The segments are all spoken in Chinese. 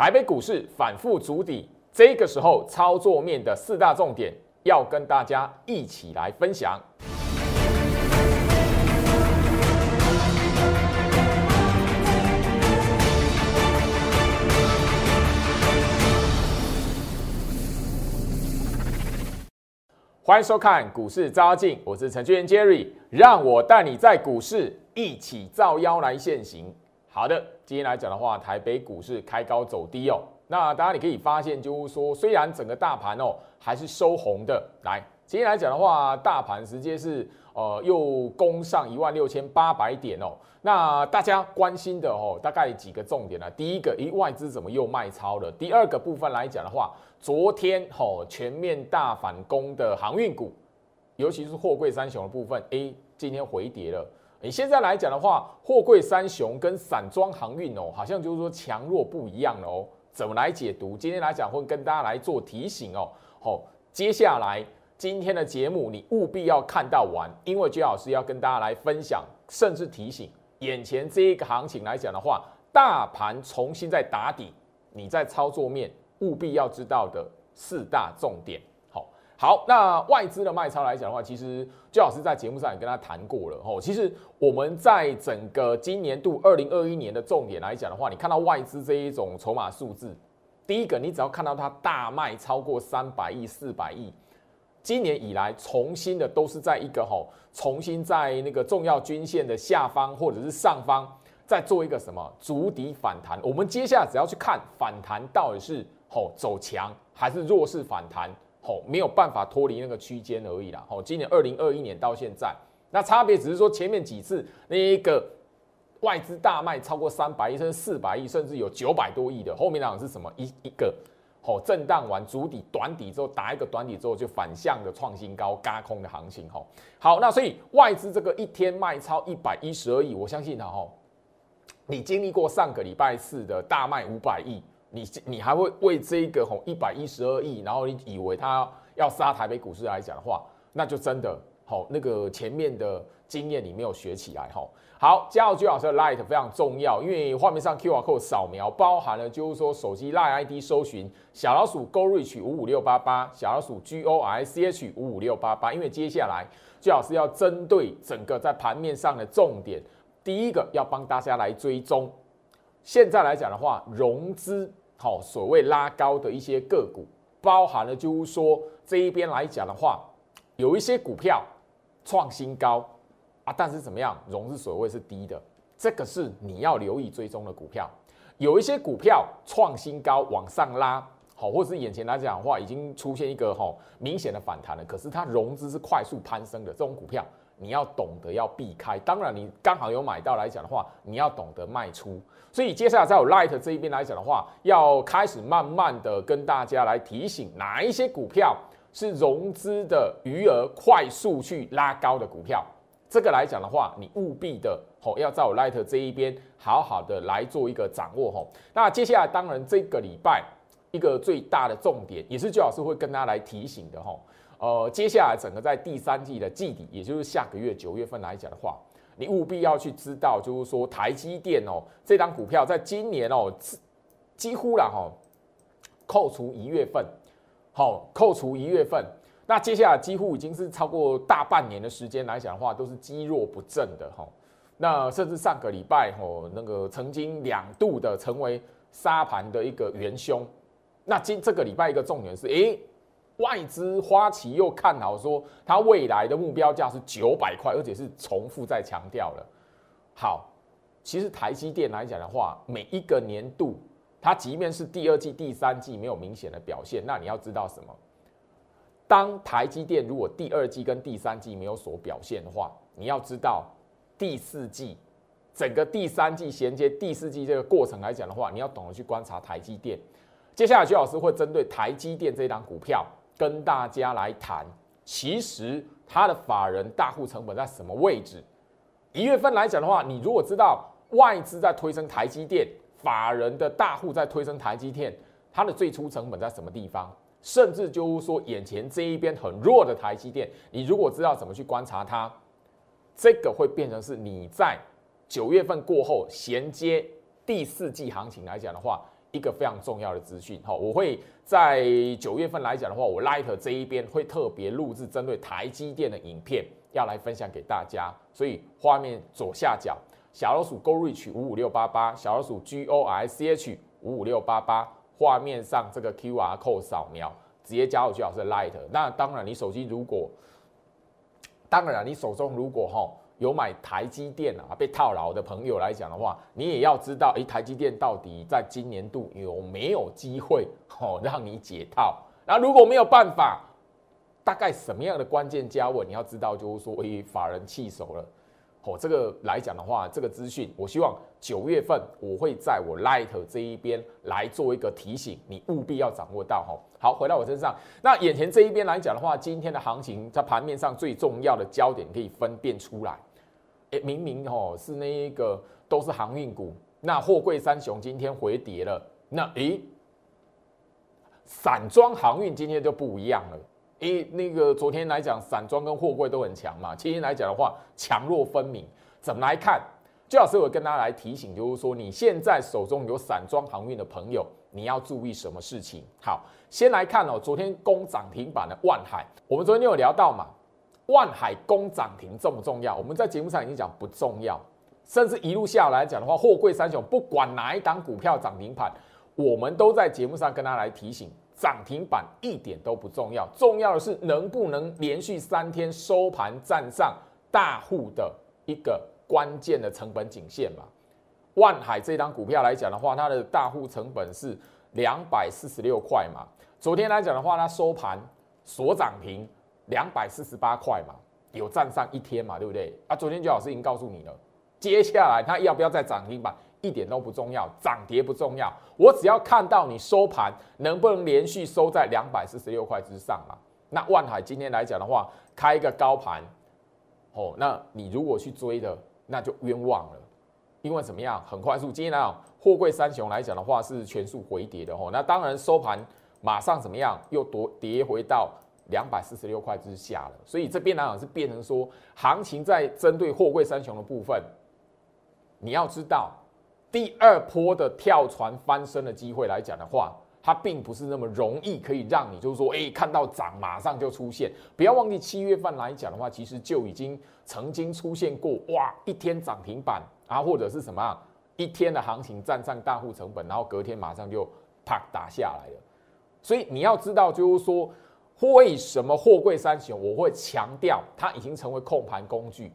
台北股市反复筑底，这个时候操作面的四大重点要跟大家一起来分享。欢迎收看股市招妖，我是程序员 Jerry，让我带你在股市一起造妖来现行。好的，今天来讲的话，台北股市开高走低哦。那大家你可以发现，就是说，虽然整个大盘哦还是收红的，来，今天来讲的话，大盘直接是呃又攻上一万六千八百点哦。那大家关心的哦，大概几个重点呢？第一个，咦，外资怎么又卖超了？第二个部分来讲的话，昨天吼全面大反攻的航运股，尤其是货柜三雄的部分，哎，今天回跌了。你现在来讲的话，货柜三雄跟散装航运哦，好像就是说强弱不一样哦。怎么来解读？今天来讲会跟大家来做提醒哦。好，接下来今天的节目你务必要看到完，因为居老师要跟大家来分享，甚至提醒。眼前这一个行情来讲的话，大盘重新在打底，你在操作面务必要知道的四大重点。好，那外资的卖超来讲的话，其实周老师在节目上也跟他谈过了。哦，其实我们在整个今年度二零二一年的重点来讲的话，你看到外资这一种筹码数字，第一个你只要看到它大卖超过三百亿、四百亿。今年以来，重新的都是在一个吼，重新在那个重要均线的下方或者是上方，在做一个什么足底反弹。我们接下来只要去看反弹到底是吼走强还是弱势反弹，吼没有办法脱离那个区间而已啦。吼，今年二零二一年到现在，那差别只是说前面几次那一个外资大卖超过三百亿甚至四百亿，甚至有九百多亿的，后面那种是什么一一个。吼，震荡完主底短底之后，打一个短底之后就反向的创新高，嘎空的行情。吼，好，那所以外资这个一天卖超一百一十二亿，我相信它吼，你经历过上个礼拜四的大卖五百亿，你你还会为这个吼一百一十二亿，然后你以为他要杀台北股市来讲的话，那就真的好那个前面的经验你没有学起来，吼。好，加入居老师的 Light 非常重要，因为画面上 QR code 扫描包含了就是说手机 Light ID 搜寻小老鼠 Go Reach 五五六八八，小老鼠 G O R C H 五五六八八。因为接下来居老师要针对整个在盘面上的重点，第一个要帮大家来追踪。现在来讲的话，融资好所谓拉高的一些个股，包含了就是说这一边来讲的话，有一些股票创新高啊。但是怎么样，融资所谓是低的，这个是你要留意追踪的股票。有一些股票创新高往上拉，好，或是眼前来讲的话，已经出现一个哈明显的反弹了。可是它融资是快速攀升的这种股票，你要懂得要避开。当然，你刚好有买到来讲的话，你要懂得卖出。所以接下来在我 Light 这一边来讲的话，要开始慢慢的跟大家来提醒哪一些股票是融资的余额快速去拉高的股票。这个来讲的话，你务必的吼要在我 Light 这一边好好的来做一个掌握吼。那接下来当然这个礼拜一个最大的重点，也是周老师会跟大家来提醒的吼。呃，接下来整个在第三季的季底，也就是下个月九月份来讲的话，你务必要去知道，就是说台积电哦，这张股票在今年哦，几乎了哈，扣除一月份，好，扣除一月份。那接下来几乎已经是超过大半年的时间来讲的话，都是积弱不振的哈。那甚至上个礼拜吼，那个曾经两度的成为沙盘的一个元凶。那今这个礼拜一个重点是，诶，外资花旗又看好说，它未来的目标价是九百块，而且是重复再强调了。好，其实台积电来讲的话，每一个年度，它即便是第二季、第三季没有明显的表现，那你要知道什么？当台积电如果第二季跟第三季没有所表现的话，你要知道第四季整个第三季衔接第四季这个过程来讲的话，你要懂得去观察台积电。接下来徐老师会针对台积电这档股票跟大家来谈，其实它的法人大户成本在什么位置？一月份来讲的话，你如果知道外资在推升台积电，法人的大户在推升台积电，它的最初成本在什么地方？甚至就是说，眼前这一边很弱的台积电，你如果知道怎么去观察它，这个会变成是你在九月份过后衔接第四季行情来讲的话，一个非常重要的资讯，哈，我会在九月份来讲的话，我 Light 这一边会特别录制针对台积电的影片，要来分享给大家。所以画面左下角小老鼠 Go Reach 五五六八八，小老鼠 G O R C H 五五六八八，画面上这个 Q R code 扫描，直接加入徐老师 Light。那当然，你手机如果，当然你手中如果哈。有买台积电啊，被套牢的朋友来讲的话，你也要知道，诶，台积电到底在今年度有没有机会 哦让你解套？那如果没有办法，大概什么样的关键价位你要知道，就是说，诶，法人弃手了，哦，这个来讲的话，这个资讯，我希望九月份我会在我 Light 这一边来做一个提醒，你务必要掌握到哈。好，回到我身上，那眼前这一边来讲的话，今天的行情在盘面上最重要的焦点可以分辨出来。哎，明明哦是那一个都是航运股，那货柜三雄今天回跌了，那诶，散装航运今天就不一样了。诶，那个昨天来讲，散装跟货柜都很强嘛，今天来讲的话，强弱分明。怎么来看？最好是我跟大家来提醒，就是说你现在手中有散装航运的朋友，你要注意什么事情？好，先来看哦，昨天攻涨停板的万海，我们昨天有聊到嘛。万海攻涨停重不重要？我们在节目上已经讲不重要，甚至一路下来讲的话，货柜三雄不管哪一档股票涨停板，我们都在节目上跟他来提醒，涨停板一点都不重要，重要的是能不能连续三天收盘站上大户的一个关键的成本颈线嘛。万海这档股票来讲的话，它的大户成本是两百四十六块嘛，昨天来讲的话，它收盘所涨停。两百四十八块嘛，有站上一天嘛，对不对？啊，昨天就老师已经告诉你了，接下来它要不要再涨停板，一点都不重要，涨跌不重要，我只要看到你收盘能不能连续收在两百四十六块之上嘛。那万海今天来讲的话，开一个高盘，哦，那你如果去追的，那就冤枉了，因为怎么样，很快速，今天来讲，货柜三雄来讲的话是全数回跌的哦，那当然收盘马上怎么样，又夺跌回到。两百四十六块之下了，所以这边来讲是变成说，行情在针对货柜三雄的部分，你要知道，第二波的跳船翻身的机会来讲的话，它并不是那么容易可以让你就是说，哎，看到涨马上就出现。不要忘记七月份来讲的话，其实就已经曾经出现过，哇，一天涨停板啊，或者是什么啊一天的行情站上大户成本，然后隔天马上就啪打下来了。所以你要知道，就是说。为什么货柜三雄我会强调它已经成为控盘工具？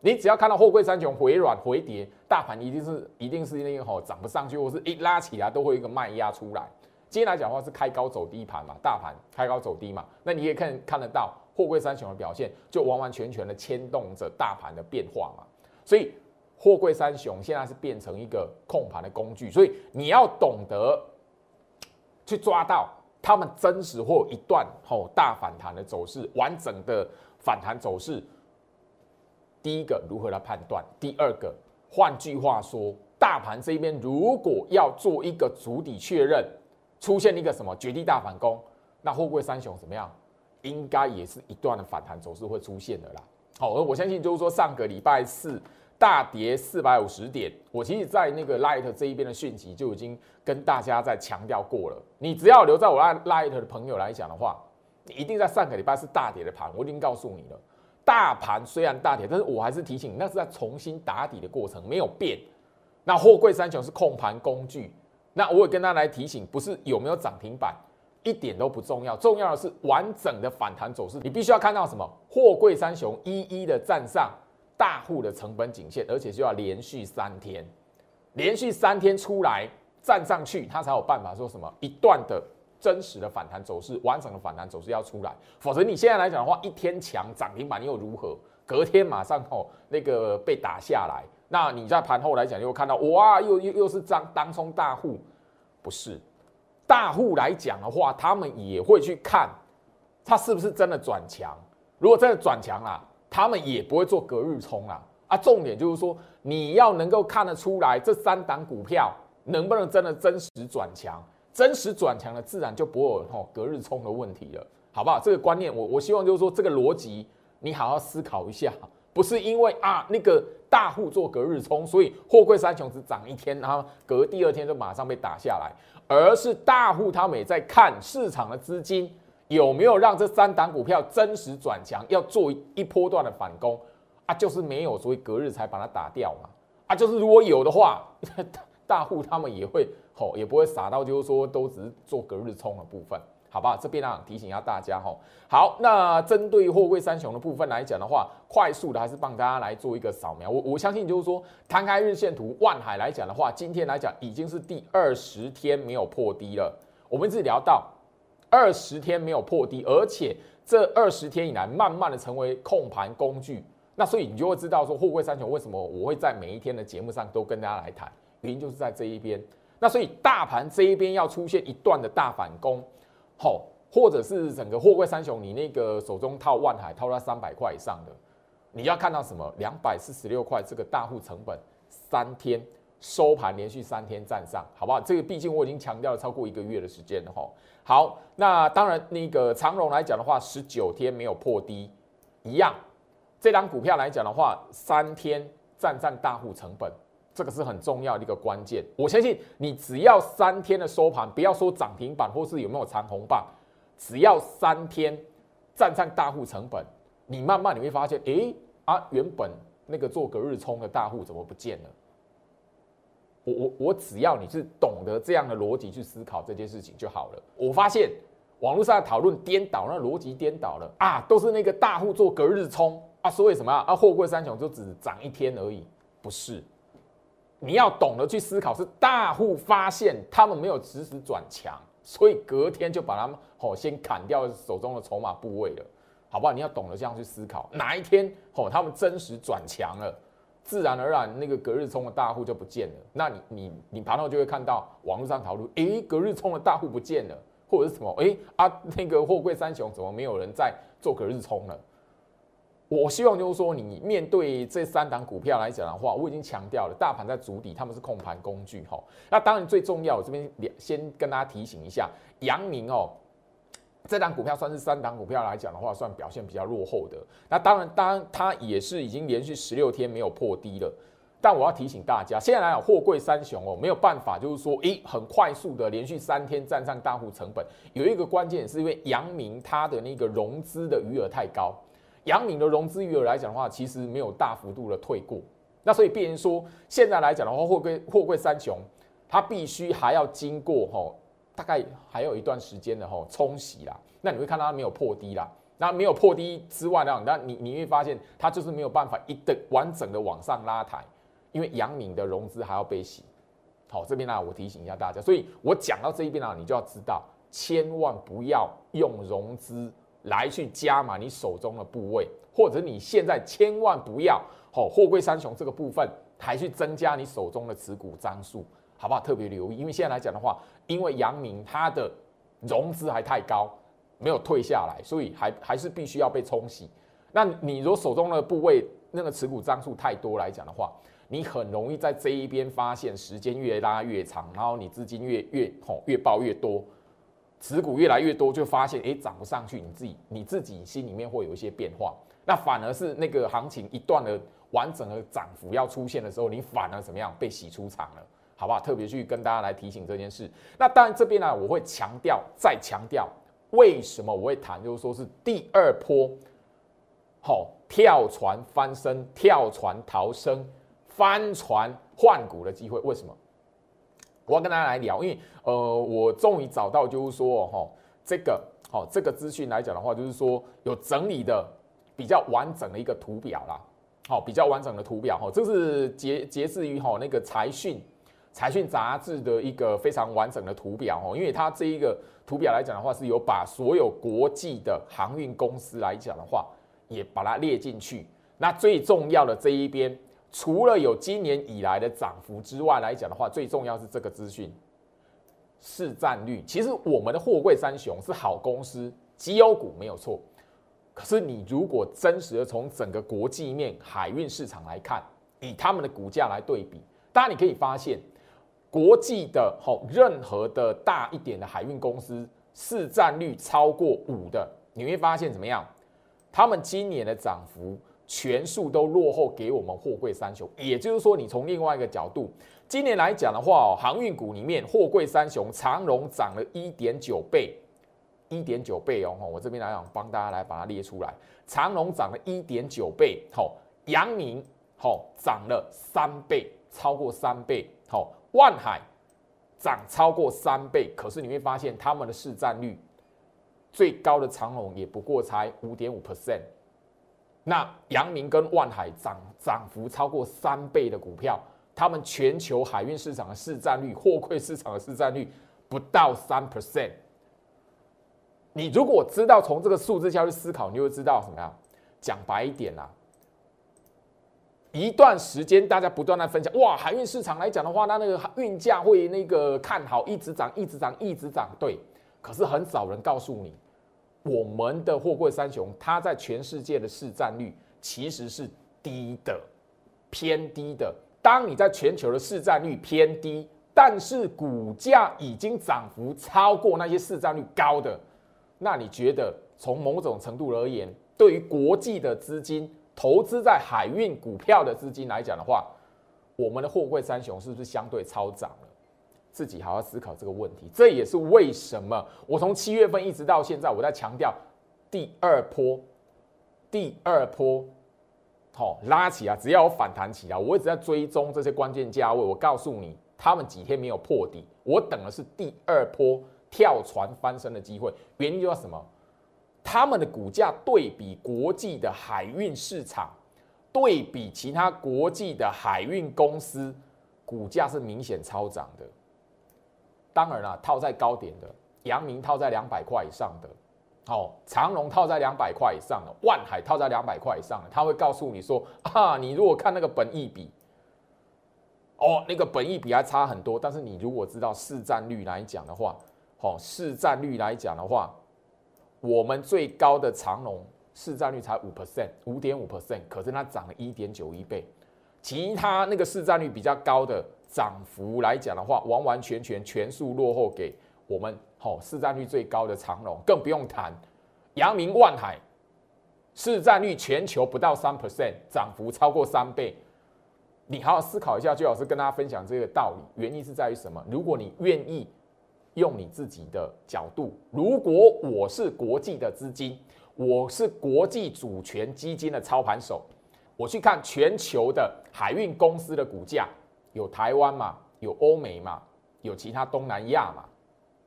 你只要看到货柜三雄回软回跌，大盘一定是一定是那个吼涨不上去，或是一拉起来都会一个卖压出来。今天来讲的话是开高走低盘嘛，大盘开高走低嘛，那你也看看得到货柜三雄的表现，就完完全全的牵动着大盘的变化嘛。所以货柜三雄现在是变成一个控盘的工具，所以你要懂得去抓到。他们真实或一段吼大反弹的走势，完整的反弹走势，第一个如何来判断？第二个，换句话说，大盘这边如果要做一个主底确认，出现一个什么绝地大反攻，那货柜三雄怎么样？应该也是一段的反弹走势会出现的啦。好，而我相信就是说上个礼拜四。大跌四百五十点，我其实，在那个 Light 这一边的讯息就已经跟大家在强调过了。你只要留在我 Light 的朋友来讲的话，你一定在上个礼拜是大跌的盘，我已经告诉你了。大盘虽然大跌，但是我还是提醒你，那是在重新打底的过程，没有变。那货柜三雄是控盘工具，那我也跟他来提醒，不是有没有涨停板，一点都不重要，重要的是完整的反弹走势。你必须要看到什么？货柜三雄一一的站上。大户的成本颈线，而且就要连续三天，连续三天出来站上去，它才有办法说什么一段的真实的反弹走势，完整的反弹走势要出来，否则你现在来讲的话，一天强涨停板又如何？隔天马上哦那个被打下来，那你在盘后来讲又看到哇，又又又是张当冲大户，不是大户来讲的话，他们也会去看它是不是真的转强，如果真的转强了。他们也不会做隔日冲啊啊！重点就是说，你要能够看得出来，这三档股票能不能真的真实转强，真实转强了，自然就不会有隔日冲的问题了，好不好？这个观念，我我希望就是说，这个逻辑你好好思考一下，不是因为啊那个大户做隔日冲，所以货柜三雄只涨一天，然后隔第二天就马上被打下来，而是大户他们也在看市场的资金有没有让这三档股票真实转强，要做一波段的反攻啊，就是没有，所以隔日才把它打掉嘛。啊，就是如果有的话，大户他们也会吼，也不会傻到就是说都只是做隔日冲的部分。好吧，这边呢提醒一下大家哈。好，那针对货柜三雄的部分来讲的话，快速的还是帮大家来做一个扫描。我我相信就是说，摊开日线图，万海来讲的话，今天来讲已经是第二十天没有破低了。我们一直聊到二十天没有破低，而且这二十天以来慢慢的成为控盘工具。那所以你就会知道说，货柜三雄为什么我会在每一天的节目上都跟大家来谈，原因就是在这一边。那所以大盘这一边要出现一段的大反攻。好，或者是整个货柜三雄，你那个手中套万海套到三百块以上的，你要看到什么？两百四十六块这个大户成本，三天收盘连续三天站上，好不好？这个毕竟我已经强调了超过一个月的时间了哈。好，那当然那个长荣来讲的话，十九天没有破低，一样。这张股票来讲的话，三天站上大户成本。这个是很重要的一个关键，我相信你只要三天的收盘，不要说涨停板或是有没有长红棒，只要三天站上大户成本，你慢慢你会发现，哎啊，原本那个做隔日冲的大户怎么不见了？我我我只要你是懂得这样的逻辑去思考这件事情就好了。我发现网络上讨论颠倒，那逻辑颠倒了啊，都是那个大户做隔日冲啊，所以什么啊？货柜三雄就只涨一天而已，不是？你要懂得去思考，是大户发现他们没有实时转强，所以隔天就把他们哦先砍掉手中的筹码部位了，好不好？你要懂得这样去思考，哪一天哦他们真实转强了，自然而然那个隔日冲的大户就不见了。那你你你盘后就会看到网络上讨论，诶，隔日冲的大户不见了，或者是什么？诶啊，那个货柜三雄怎么没有人在做隔日冲了？我希望就是说，你面对这三档股票来讲的话，我已经强调了，大盘在主底，他们是控盘工具哈。那当然最重要，我这边先跟大家提醒一下，阳明哦，这档股票算是三档股票来讲的话，算表现比较落后的。那当然，当然它也是已经连续十六天没有破低了。但我要提醒大家，现在来讲，货柜三雄哦，没有办法，就是说，诶，很快速的连续三天站上大户成本，有一个关键是因为阳明它的那个融资的余额太高。阳明的融资余额来讲的话，其实没有大幅度的退过。那所以，变成说现在来讲的话，货柜货柜三雄，它必须还要经过哈，大概还有一段时间的哈冲洗啦。那你会看到它没有破低啦。那没有破低之外呢，那你你会发现它就是没有办法一的完整的往上拉抬，因为阳明的融资还要被洗。好，这边呢我提醒一下大家，所以我讲到这一边呢，你就要知道，千万不要用融资。来去加码你手中的部位，或者你现在千万不要哦，货柜三雄这个部分还去增加你手中的持股张数，好不好？特别留意，因为现在来讲的话，因为阳明它的融资还太高，没有退下来，所以还还是必须要被冲洗。那你如果手中的部位那个持股张数太多来讲的话，你很容易在这一边发现时间越拉越长，然后你资金越越吼越爆越多。持股越来越多，就发现哎涨不上去，你自己你自己心里面会有一些变化。那反而是那个行情一段的完整的涨幅要出现的时候，你反而怎么样被洗出场了，好不好？特别去跟大家来提醒这件事。那当然这边呢，我会强调再强调，为什么我会谈，就是说是第二波，好跳船翻身、跳船逃生、翻船换股的机会，为什么？我要跟大家来聊，因为呃，我终于找到，就是说哈，这个好，这个资讯来讲的话，就是说有整理的比较完整的一个图表啦，好，比较完整的图表哈，这是截截至于哈那个财讯财讯杂志的一个非常完整的图表哦，因为它这一个图表来讲的话，是有把所有国际的航运公司来讲的话，也把它列进去。那最重要的这一边。除了有今年以来的涨幅之外来讲的话，最重要是这个资讯市占率。其实我们的货柜三雄是好公司，绩优股没有错。可是你如果真实的从整个国际面海运市场来看，以他们的股价来对比，当然你可以发现，国际的吼任何的大一点的海运公司市占率超过五的，你会发现怎么样？他们今年的涨幅。全数都落后给我们货柜三雄。也就是说，你从另外一个角度，今年来讲的话哦，航运股里面货柜三雄长荣涨了一点九倍，一点九倍哦。我这边来讲，帮大家来把它列出来，长隆涨了一点九倍，好，阳明好涨了三倍，超过三倍，好，万海涨超过三倍，可是你会发现他们的市占率。最高的长虹也不过才五点五 percent，那阳明跟万海涨涨幅超过三倍的股票，他们全球海运市场的市占率、货柜市场的市占率不到三 percent。你如果知道从这个数字下去思考，你就会知道什么呀？讲白一点啊，一段时间大家不断的分享，哇，海运市场来讲的话，那那个运价会那个看好，一直涨，一直涨，一直涨，对。可是很少人告诉你，我们的货柜三雄，它在全世界的市占率其实是低的，偏低的。当你在全球的市占率偏低，但是股价已经涨幅超过那些市占率高的，那你觉得从某种程度而言，对于国际的资金投资在海运股票的资金来讲的话，我们的货柜三雄是不是相对超涨了？自己好好思考这个问题，这也是为什么我从七月份一直到现在，我在强调第二波，第二波，好拉起啊，只要有反弹起来，我一直在追踪这些关键价位。我告诉你，他们几天没有破底，我等的是第二波跳船翻身的机会。原因就是什么？他们的股价对比国际的海运市场，对比其他国际的海运公司，股价是明显超涨的。当然了，套在高点的，阳明套在两百块以上的，哦，长隆套在两百块以上的，万海套在两百块以上的，他会告诉你说啊，你如果看那个本益比，哦，那个本益比还差很多，但是你如果知道市占率来讲的话，哦，市占率来讲的话，我们最高的长隆市占率才五 percent，五点五 percent，可是它涨了一点九一倍，其他那个市占率比较高的。涨幅来讲的话，完完全全全数落后给我们好市占率最高的长隆，更不用谈阳明、万海，市占率全球不到三 percent，涨幅超过三倍。你好好思考一下，朱老师跟大家分享这个道理。原因是在于什么？如果你愿意用你自己的角度，如果我是国际的资金，我是国际主权基金的操盘手，我去看全球的海运公司的股价。有台湾嘛，有欧美嘛，有其他东南亚嘛，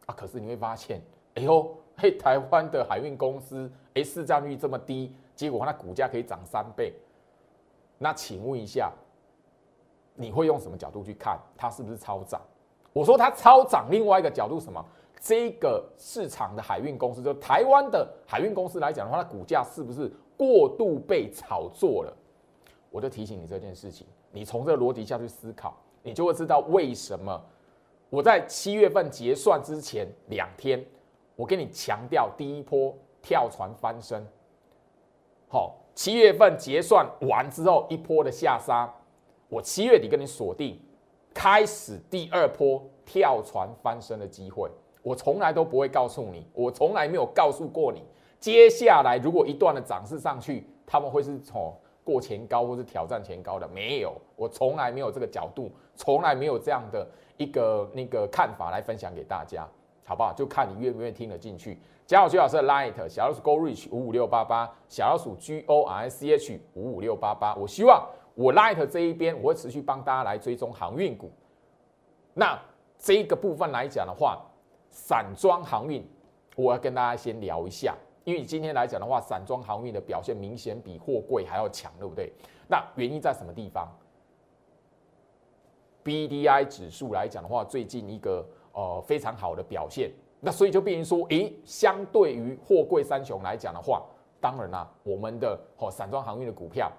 啊，可是你会发现，哎呦，嘿，台湾的海运公司，哎，市占率这么低，结果它股价可以涨三倍，那请问一下，你会用什么角度去看它是不是超涨？我说它超涨，另外一个角度什么？这个市场的海运公司，就台湾的海运公司来讲的话，它股价是不是过度被炒作了？我就提醒你这件事情。你从这个逻辑下去思考，你就会知道为什么我在七月份结算之前两天，我跟你强调第一波跳船翻身。好，七月份结算完之后一波的下杀，我七月底跟你锁定开始第二波跳船翻身的机会。我从来都不会告诉你，我从来没有告诉过你，接下来如果一段的涨势上去，他们会是从。过前高或是挑战前高的没有，我从来没有这个角度，从来没有这样的一个那个看法来分享给大家，好不好？就看你愿不愿意听得进去。加好徐老师的 Light 小老鼠 Go Reach 五五六八八，小老鼠 G O R C H 五五六八八。我希望我 Light 这一边我会持续帮大家来追踪航运股。那这一个部分来讲的话，散装航运，我要跟大家先聊一下。因为今天来讲的话，散装航运的表现明显比货柜还要强，对不对？那原因在什么地方？B D I 指数来讲的话，最近一个呃非常好的表现，那所以就变成说，诶，相对于货柜三雄来讲的话，当然啦，我们的哦散装航运的股票，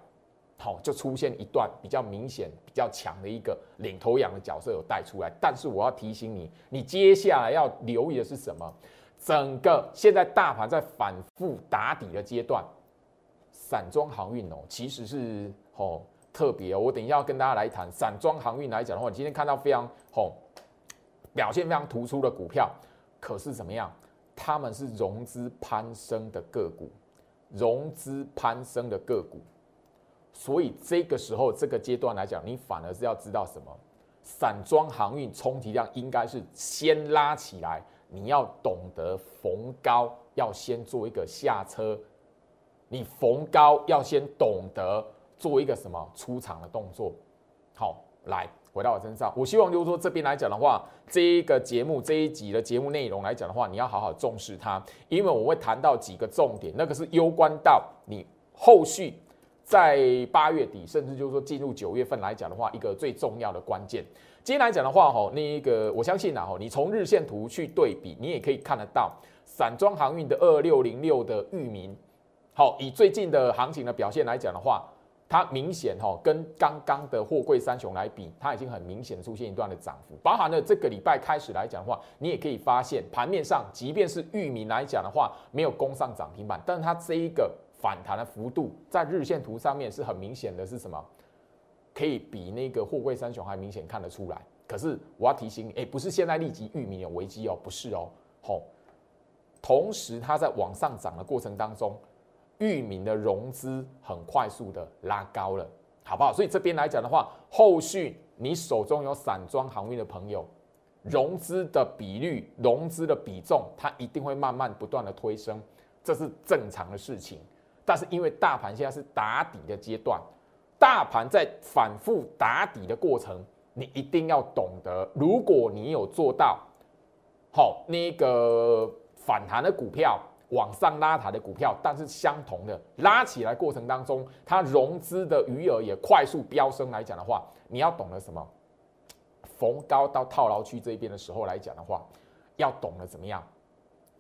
好就出现一段比较明显、比较强的一个领头羊的角色有带出来。但是我要提醒你，你接下来要留意的是什么？整个现在大盘在反复打底的阶段，散装航运哦，其实是哦特别哦。我等一下要跟大家来谈散装航运来讲的话，你今天看到非常哦表现非常突出的股票，可是怎么样？他们是融资攀升的个股，融资攀升的个股。所以这个时候这个阶段来讲，你反而是要知道什么？散装航运充其量应该是先拉起来，你要懂得逢高要先做一个下车，你逢高要先懂得做一个什么出场的动作。好，来。回到我身上，我希望就是说这边来讲的话，这一个节目这一集的节目内容来讲的话，你要好好重视它，因为我会谈到几个重点，那个是攸关到你后续在八月底，甚至就是说进入九月份来讲的话，一个最重要的关键。今天来讲的话，哈，那一个我相信啊，哈，你从日线图去对比，你也可以看得到散装航运的二六零六的域名，好，以最近的行情的表现来讲的话。它明显哈跟刚刚的货柜三雄来比，它已经很明显的出现一段的涨幅。包含了这个礼拜开始来讲的话，你也可以发现盘面上，即便是玉米来讲的话，没有攻上涨停板，但是它这一个反弹的幅度，在日线图上面是很明显的，是什么？可以比那个货柜三雄还明显看得出来。可是我要提醒你，哎，不是现在立即域名有危机哦，不是哦，好，同时它在往上涨的过程当中。域名的融资很快速的拉高了，好不好？所以这边来讲的话，后续你手中有散装航运的朋友，融资的比率、融资的比重，它一定会慢慢不断的推升，这是正常的事情。但是因为大盘现在是打底的阶段，大盘在反复打底的过程，你一定要懂得，如果你有做到好那个反弹的股票。往上拉抬的股票，但是相同的拉起来过程当中，它融资的余额也快速飙升来讲的话，你要懂得什么？逢高到套牢区这边的时候来讲的话，要懂得怎么样？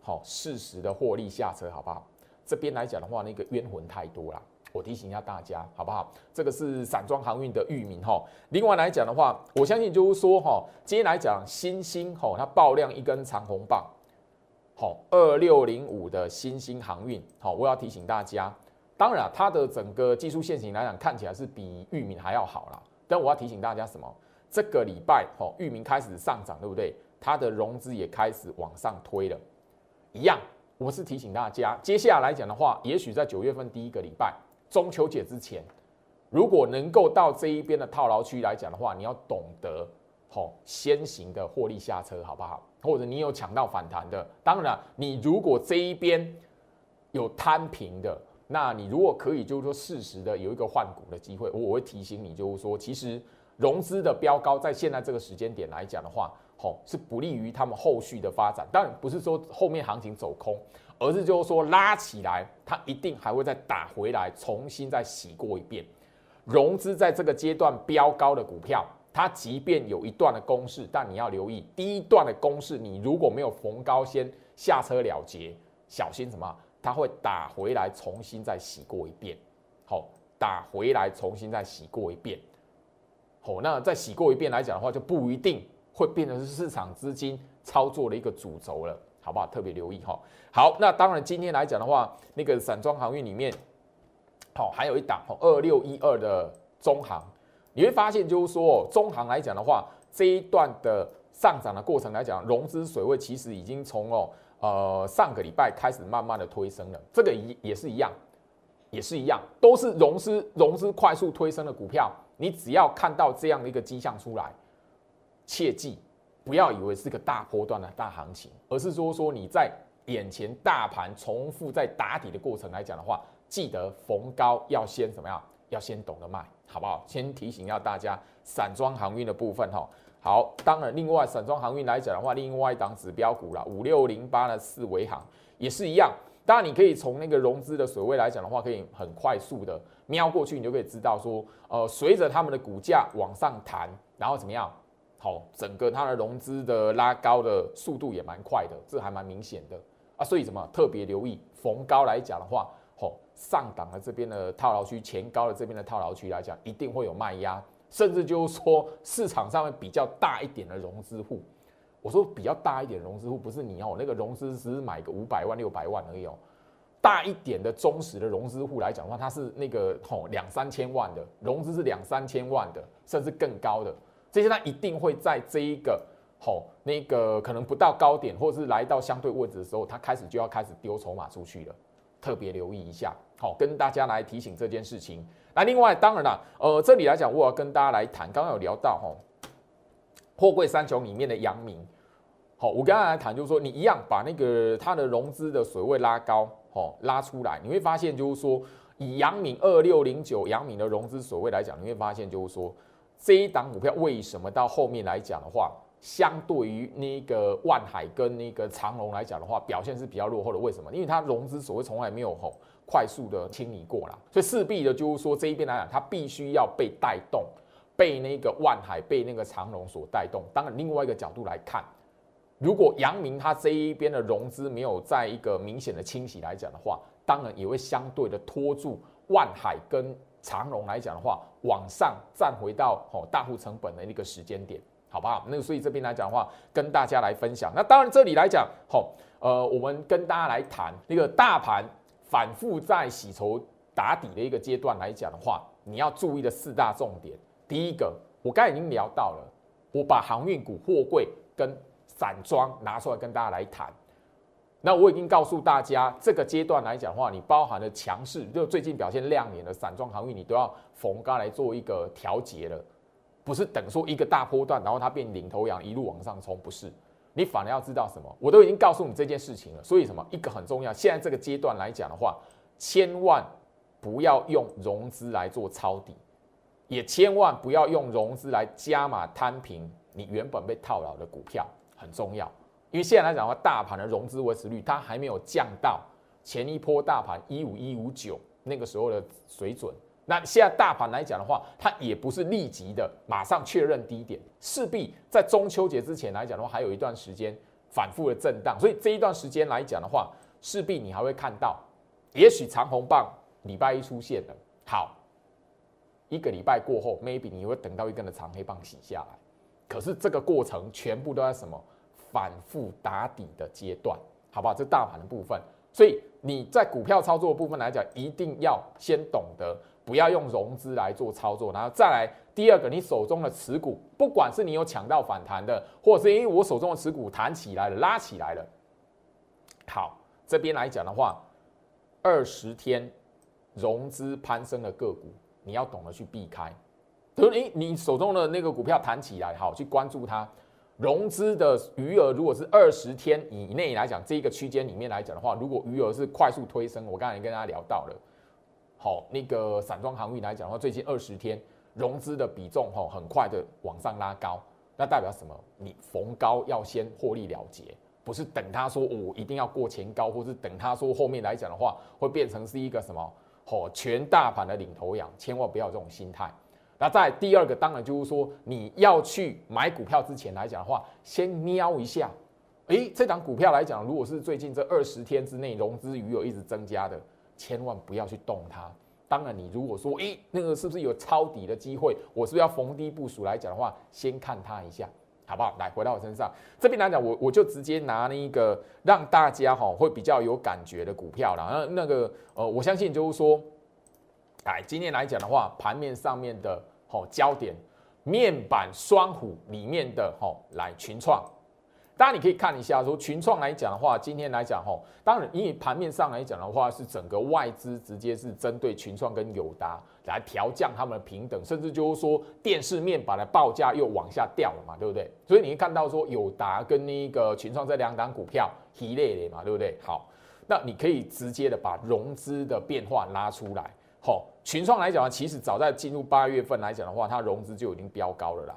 好，适时的获利下车，好不好？这边来讲的话，那个冤魂太多了，我提醒一下大家，好不好？这个是散装航运的域名哈。另外来讲的话，我相信就是说哈，今天来讲新兴哈，它爆量一根长红棒。好，二六零五的新兴航运，好，我要提醒大家，当然它的整个技术线型来讲，看起来是比域名还要好啦。但我要提醒大家什么？这个礼拜，哈，域名开始上涨，对不对？它的融资也开始往上推了，一样。我是提醒大家，接下来讲的话，也许在九月份第一个礼拜，中秋节之前，如果能够到这一边的套牢区来讲的话，你要懂得，好，先行的获利下车，好不好？或者你有抢到反弹的，当然，你如果这一边有摊平的，那你如果可以，就是说适时的有一个换股的机会，我我会提醒你，就是说，其实融资的标高在现在这个时间点来讲的话，是不利于他们后续的发展。当然不是说后面行情走空，而是就是说拉起来，它一定还会再打回来，重新再洗过一遍。融资在这个阶段标高的股票。它即便有一段的攻势，但你要留意第一段的攻势，你如果没有逢高先下车了结，小心什么？它会打回来，重新再洗过一遍。好，打回来重新再洗过一遍。好，那再洗过一遍来讲的话，就不一定会变成是市场资金操作的一个主轴了，好不好？特别留意哈。好，那当然今天来讲的话，那个散装航运里面，好，还有一档二六一二的中航。你会发现，就是说，中行来讲的话，这一段的上涨的过程来讲，融资水位其实已经从哦，呃，上个礼拜开始慢慢的推升了。这个也也是一样，也是一样，都是融资融资快速推升的股票。你只要看到这样的一个迹象出来，切记不要以为是个大波段的大行情，而是说说你在眼前大盘重复在打底的过程来讲的话，记得逢高要先怎么样？要先懂得卖。好不好？先提醒一下大家，散装航运的部分哈。好，当然，另外散装航运来讲的话，另外一档指标股了，五六零八的四维航也是一样。当然，你可以从那个融资的水位来讲的话，可以很快速的瞄过去，你就可以知道说，呃，随着他们的股价往上弹，然后怎么样？好，整个它的融资的拉高的速度也蛮快的，这还蛮明显的啊。所以什么特别留意逢高来讲的话。上档的这边的套牢区，前高的这边的套牢区来讲，一定会有卖压，甚至就是说市场上面比较大一点的融资户，我说比较大一点融资户，不是你哦，那个融资只是买个五百万六百万而已哦，大一点的忠实的融资户来讲的话，它是那个吼两三千万的融资是两三千万的，甚至更高的，这些它一定会在这一个吼那个可能不到高点，或者是来到相对位置的时候，它开始就要开始丢筹码出去了。特别留意一下，好，跟大家来提醒这件事情。那另外当然了，呃，这里来讲，我要跟大家来谈，刚刚有聊到吼，货柜三雄里面的阳明，好，我刚才来谈就是说，你一样把那个它的融资的水位拉高，哦，拉出来，你会发现就是说，以阳明二六零九阳明的融资水位来讲，你会发现就是说，这一档股票为什么到后面来讲的话？相对于那个万海跟那个长隆来讲的话，表现是比较落后的。为什么？因为它融资所谓从来没有吼快速的清理过啦，所以势必的就是说这一边来讲，它必须要被带动，被那个万海、被那个长隆所带动。当然，另外一个角度来看，如果阳明它这一边的融资没有在一个明显的清洗来讲的话，当然也会相对的拖住万海跟长隆来讲的话，往上站回到哦大户成本的一个时间点。好不好？那所以这边来讲的话，跟大家来分享。那当然这里来讲，好，呃，我们跟大家来谈那个大盘反复在洗筹打底的一个阶段来讲的话，你要注意的四大重点。第一个，我刚才已经聊到了，我把航运股、货柜跟散装拿出来跟大家来谈。那我已经告诉大家，这个阶段来讲的话，你包含了强势，就最近表现亮眼的散装航运，你都要逢高来做一个调节了。不是等说一个大波段，然后它变领头羊一路往上冲，不是，你反而要知道什么？我都已经告诉你这件事情了。所以什么？一个很重要，现在这个阶段来讲的话，千万不要用融资来做抄底，也千万不要用融资来加码摊平你原本被套牢的股票，很重要。因为现在来讲的话，大盘的融资维持率它还没有降到前一波大盘一五一五九那个时候的水准。那现在大盘来讲的话，它也不是立即的马上确认低点，势必在中秋节之前来讲的话，还有一段时间反复的震荡，所以这一段时间来讲的话，势必你还会看到，也许长红棒礼拜一出现了，好，一个礼拜过后，maybe 你会等到一根的长黑棒洗下来，可是这个过程全部都在什么反复打底的阶段，好不好？这大盘的部分，所以你在股票操作的部分来讲，一定要先懂得。不要用融资来做操作，然后再来第二个，你手中的持股，不管是你有抢到反弹的，或者是因为我手中的持股弹起来了、拉起来了，好，这边来讲的话，二十天融资攀升的个股，你要懂得去避开。就是你你手中的那个股票弹起来，好去关注它，融资的余额如果是二十天以内来讲，这一个区间里面来讲的话，如果余额是快速推升，我刚才跟大家聊到了。好，那个散装航运来讲的话，最近二十天融资的比重哈，很快的往上拉高，那代表什么？你逢高要先获利了结，不是等他说我一定要过前高，或是等他说后面来讲的话，会变成是一个什么？哦，全大盘的领头羊，千万不要这种心态。那在第二个，当然就是说你要去买股票之前来讲的话，先瞄一下，诶，这档股票来讲，如果是最近这二十天之内融资余额一直增加的。千万不要去动它。当然，你如果说，诶，那个是不是有抄底的机会？我是不是要逢低部署来讲的话，先看它一下，好不好？来，回到我身上这边来讲，我我就直接拿那个让大家哈会比较有感觉的股票了。那那个呃，我相信就是说，哎，今天来讲的话，盘面上面的吼焦点，面板双虎里面的吼来群创。当然，你可以看一下，说群创来讲的话，今天来讲吼，当然，因为盘面上来讲的话，是整个外资直接是针对群创跟友达来调降他们的平等，甚至就是说电视面板的报价又往下掉了嘛，对不对？所以你会看到说友达跟那个群创这两档股票一类的嘛，对不对？好，那你可以直接的把融资的变化拉出来。好，群创来讲的话，其实早在进入八月份来讲的话，它融资就已经飙高了啦。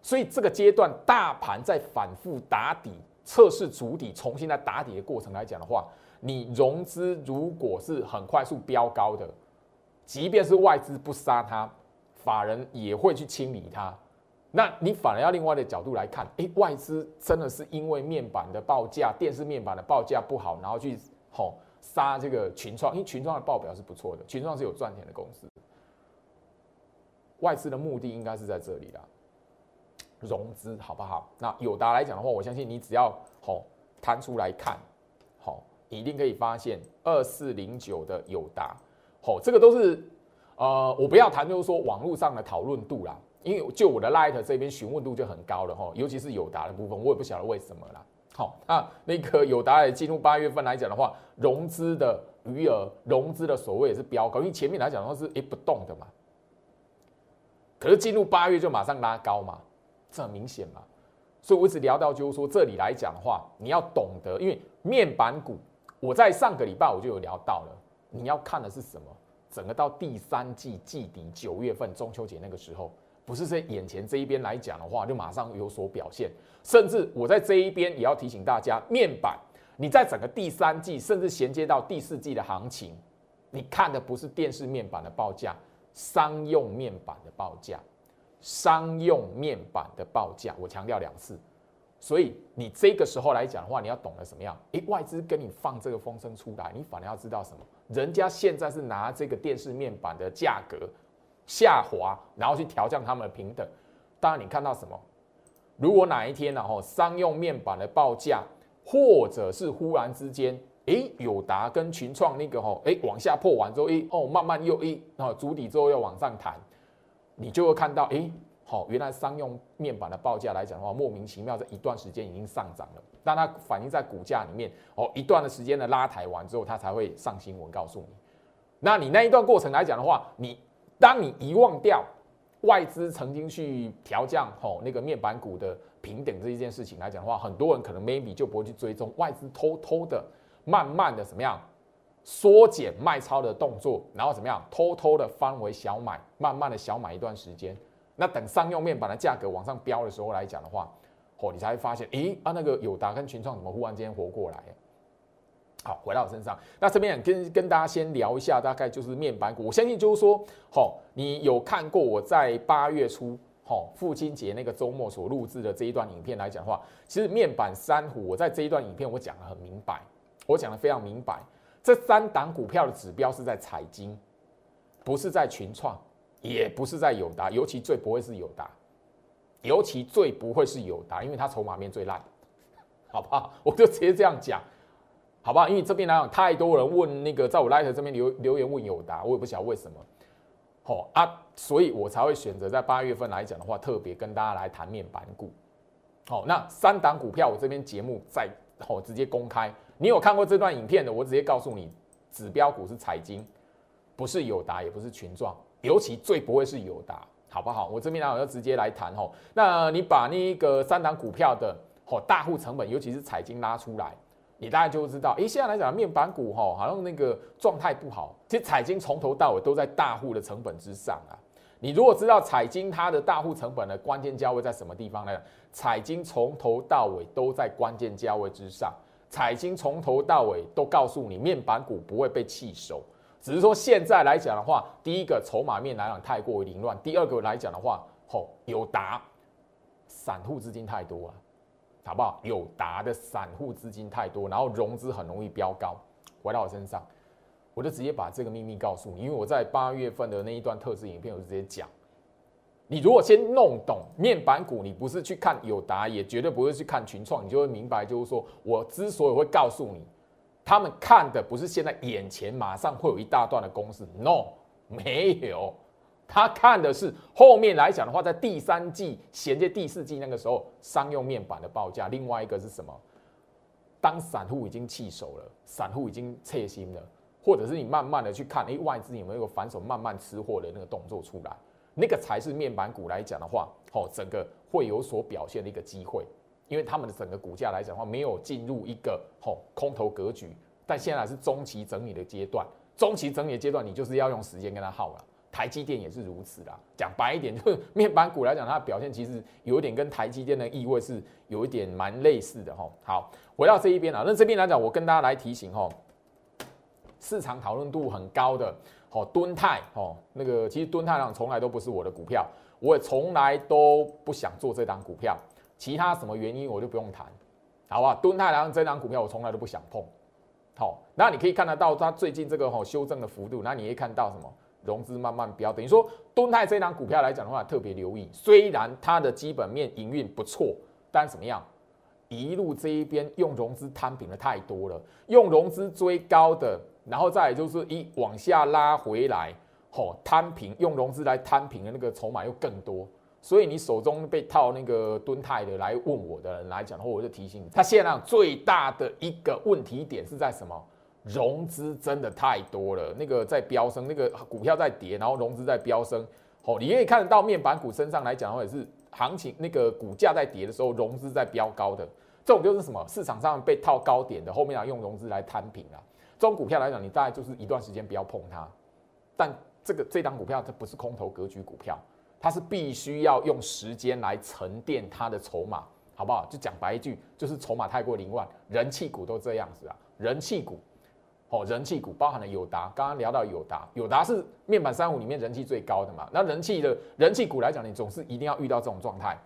所以这个阶段，大盘在反复打底、测试主底、重新来打底的过程来讲的话，你融资如果是很快速飙高的，即便是外资不杀它，法人也会去清理它。那你反而要另外的角度来看，诶，外资真的是因为面板的报价、电视面板的报价不好，然后去吼杀这个群创，因为群创的报表是不错的，群创是有赚钱的公司。外资的目的应该是在这里啦。融资好不好？那友达来讲的话，我相信你只要好摊出来看，好一定可以发现二四零九的友达，好这个都是呃，我不要谈就是说网络上的讨论度啦，因为就我的 Light 这边询问度就很高了哈，尤其是友达的部分，我也不晓得为什么啦。好，那那个友达也进入八月份来讲的话，融资的余额、融资的所谓也是飙高，因为前面来讲的话是一不动的嘛。可是进入八月就马上拉高嘛，这很明显嘛。所以我一直聊到就是说，这里来讲的话，你要懂得，因为面板股，我在上个礼拜我就有聊到了，你要看的是什么？整个到第三季季底九月份中秋节那个时候，不是在眼前这一边来讲的话，就马上有所表现。甚至我在这一边也要提醒大家，面板你在整个第三季，甚至衔接到第四季的行情，你看的不是电视面板的报价。商用面板的报价，商用面板的报价，我强调两次。所以你这个时候来讲的话，你要懂得什么样？诶，外资跟你放这个风声出来，你反而要知道什么？人家现在是拿这个电视面板的价格下滑，然后去调降他们的平等。当然，你看到什么？如果哪一天呢？吼，商用面板的报价，或者是忽然之间。哎，友达跟群创那个吼，哎，往下破完之后，哎，哦，慢慢又一哦，足底之后又往上弹，你就会看到，哎，好，原来商用面板的报价来讲的话，莫名其妙在一段时间已经上涨了，但它反映在股价里面，哦，一段的时间的拉抬完之后，它才会上新闻告诉你。那你那一段过程来讲的话，你当你遗忘掉外资曾经去调降吼那个面板股的平等这一件事情来讲的话，很多人可能 maybe 就不会去追踪外资偷偷的。慢慢的怎么样缩减卖超的动作，然后怎么样偷偷的翻为小买，慢慢的小买一段时间。那等商用面板的价格往上飙的时候来讲的话，哦，你才会发现，诶，啊那个友达跟群创怎么忽然间活过来？好，回到我身上，那这边跟跟大家先聊一下，大概就是面板股。我相信就是说，好，你有看过我在八月初，好父亲节那个周末所录制的这一段影片来讲的话，其实面板三虎，我在这一段影片我讲的很明白。我讲的非常明白，这三档股票的指标是在财经，不是在群创，也不是在友达，尤其最不会是友达，尤其最不会是友达，因为它筹码面最烂，好不好？我就直接这样讲，好不好？因为这边来讲，太多人问那个在我 Light 这边留留言问友达，我也不晓得为什么，好啊，所以我才会选择在八月份来讲的话，特别跟大家来谈面板股。好，那三档股票我这边节目在好直接公开。你有看过这段影片的？我直接告诉你，指标股是彩金，不是友达，也不是群创，尤其最不会是友达，好不好？我这边呢，我就直接来谈吼。那你把那一个三档股票的吼大户成本，尤其是彩金拉出来，你大概就知道，诶，现在来讲面板股吼，好像那个状态不好。其实彩金从头到尾都在大户的成本之上啊。你如果知道彩金它的大户成本的关键价位在什么地方呢？彩金从头到尾都在关键价位之上。彩金从头到尾都告诉你，面板股不会被弃守，只是说现在来讲的话，第一个筹码面来讲太过于凌乱，第二个来讲的话，吼有达散户资金太多了，好不好？有达的散户资金太多，然后融资很容易飙高，回到我身上，我就直接把这个秘密告诉你，因为我在八月份的那一段特制影片，我就直接讲。你如果先弄懂面板股，你不是去看友达，也绝对不会去看群创，你就会明白，就是说我之所以会告诉你，他们看的不是现在眼前马上会有一大段的公式，no，没有，他看的是后面来讲的话，在第三季衔接第四季那个时候，商用面板的报价。另外一个是什么？当散户已经弃手了，散户已经撤心了，或者是你慢慢的去看，哎，外资有没有反手慢慢吃货的那个动作出来？那个才是面板股来讲的话，哦，整个会有所表现的一个机会，因为他们的整个股价来讲的话，没有进入一个哦空头格局，但现在是中期整理的阶段，中期整理的阶段，你就是要用时间跟它耗了。台积电也是如此啦，讲白一点，就是面板股来讲，它的表现其实有一点跟台积电的意味是有一点蛮类似的哈。好，回到这一边啊，那这边来讲，我跟大家来提醒哈，市场讨论度很高的。好，敦泰哦，那个其实敦泰呢从来都不是我的股票，我也从来都不想做这档股票。其他什么原因我就不用谈，好不好？敦泰郎这档股票我从来都不想碰。好，那你可以看得到它最近这个哈修正的幅度，那你可以看到什么？融资慢慢飙，等于说敦泰这档股票来讲的话，特别留意。虽然它的基本面营运不错，但怎么样？一路这一边用融资摊平的太多了，用融资追高的。然后再就是一往下拉回来，吼摊平用融资来摊平的那个筹码又更多，所以你手中被套那个蹲泰的来问我的人来讲的话，我就提醒你，他现在最大的一个问题点是在什么？融资真的太多了，那个在飙升，那个股票在跌，然后融资在飙升。哦，你可以看得到面板股身上来讲的话，也是行情那个股价在跌的时候，融资在飙高的。这种就是什么？市场上被套高点的，后面要用融资来摊平啊。这种股票来讲，你大概就是一段时间不要碰它。但这个这档股票它不是空头格局股票，它是必须要用时间来沉淀它的筹码，好不好？就讲白一句，就是筹码太过凌乱，人气股都这样子啊，人气股。哦，人气股包含了友达，刚刚聊到友达，友达是面板三五里面人气最高的嘛？那人气的人气股来讲，你总是一定要遇到这种状态，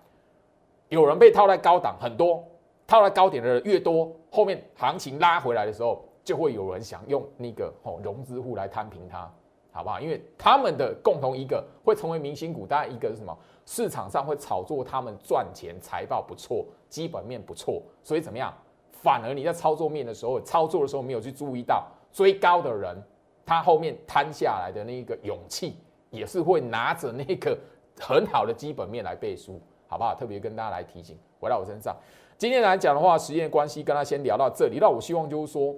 有人被套在高档，很多套在高点的人越多，后面行情拉回来的时候，就会有人想用那个哦融资户来摊平它，好不好？因为他们的共同一个会成为明星股，当然一个是什么？市场上会炒作他们赚钱，财报不错，基本面不错，所以怎么样？反而你在操作面的时候，操作的时候没有去注意到追高的人，他后面摊下来的那个勇气，也是会拿着那个很好的基本面来背书，好不好？特别跟大家来提醒，回到我身上，今天来讲的话，时间关系，跟他先聊到这里。那我希望就是说，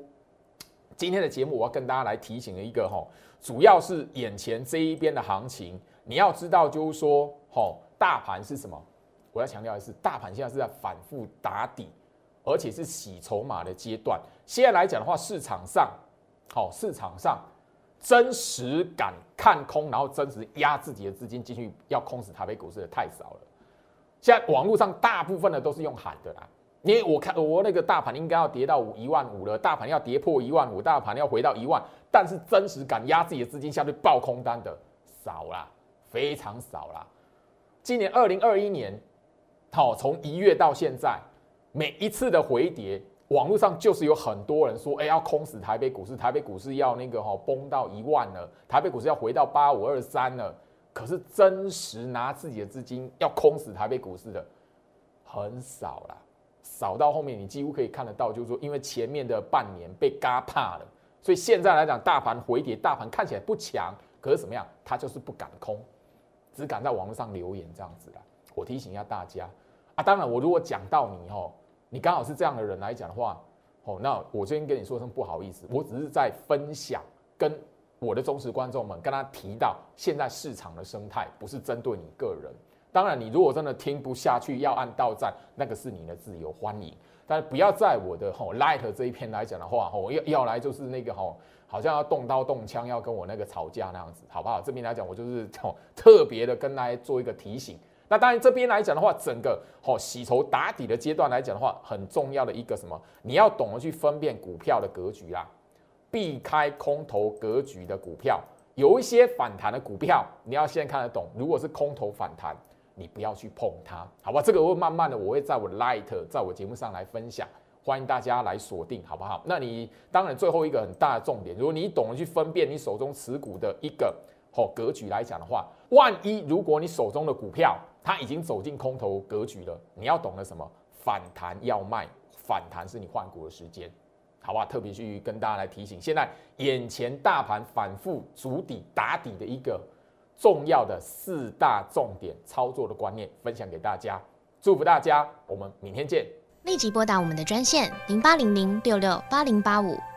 今天的节目我要跟大家来提醒的一个哈，主要是眼前这一边的行情，你要知道就是说，哈，大盘是什么？我要强调的是，大盘现在是在反复打底。而且是洗筹码的阶段。现在来讲的话，市场上，好，市场上真实敢看空，然后真实压自己的资金进去要空死台北股市的太少了。现在网络上大部分的都是用喊的啦。因为我看我那个大盘应该要跌到五一万五了，大盘要跌破一万五，大盘要回到一万，但是真实敢压自己的资金下去爆空单的少啦，非常少啦。今年二零二一年，好，从一月到现在。每一次的回跌，网络上就是有很多人说，哎，要空死台北股市，台北股市要那个哈崩到一万了，台北股市要回到八五二三了。可是真实拿自己的资金要空死台北股市的很少啦，少到后面你几乎可以看得到，就是说，因为前面的半年被嘎怕了，所以现在来讲，大盘回跌，大盘看起来不强，可是怎么样？他就是不敢空，只敢在网络上留言这样子啦。我提醒一下大家啊，当然我如果讲到你哦。你刚好是这样的人来讲的话，哦，那我先跟你说声不好意思，我只是在分享，跟我的忠实观众们跟他提到现在市场的生态，不是针对你个人。当然，你如果真的听不下去要按到站，那个是你的自由，欢迎。但是不要在我的吼 light 这一篇来讲的话，吼要要来就是那个吼，好像要动刀动枪要跟我那个吵架那样子，好不好？这边来讲，我就是吼特别的跟大家做一个提醒。那当然，这边来讲的话，整个哦洗筹打底的阶段来讲的话，很重要的一个什么？你要懂得去分辨股票的格局啦，避开空头格局的股票。有一些反弹的股票，你要先看得懂。如果是空头反弹，你不要去碰它，好吧？这个会慢慢的，我会在我 light，在我节目上来分享，欢迎大家来锁定，好不好？那你当然最后一个很大的重点，如果你懂得去分辨你手中持股的一个哦格局来讲的话，万一如果你手中的股票，它已经走进空头格局了，你要懂得什么？反弹要卖，反弹是你换股的时间，好吧？特别去跟大家来提醒，现在眼前大盘反复筑底打底的一个重要的四大重点操作的观念，分享给大家，祝福大家，我们明天见。立即拨打我们的专线零八零零六六八零八五。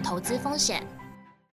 投资风险。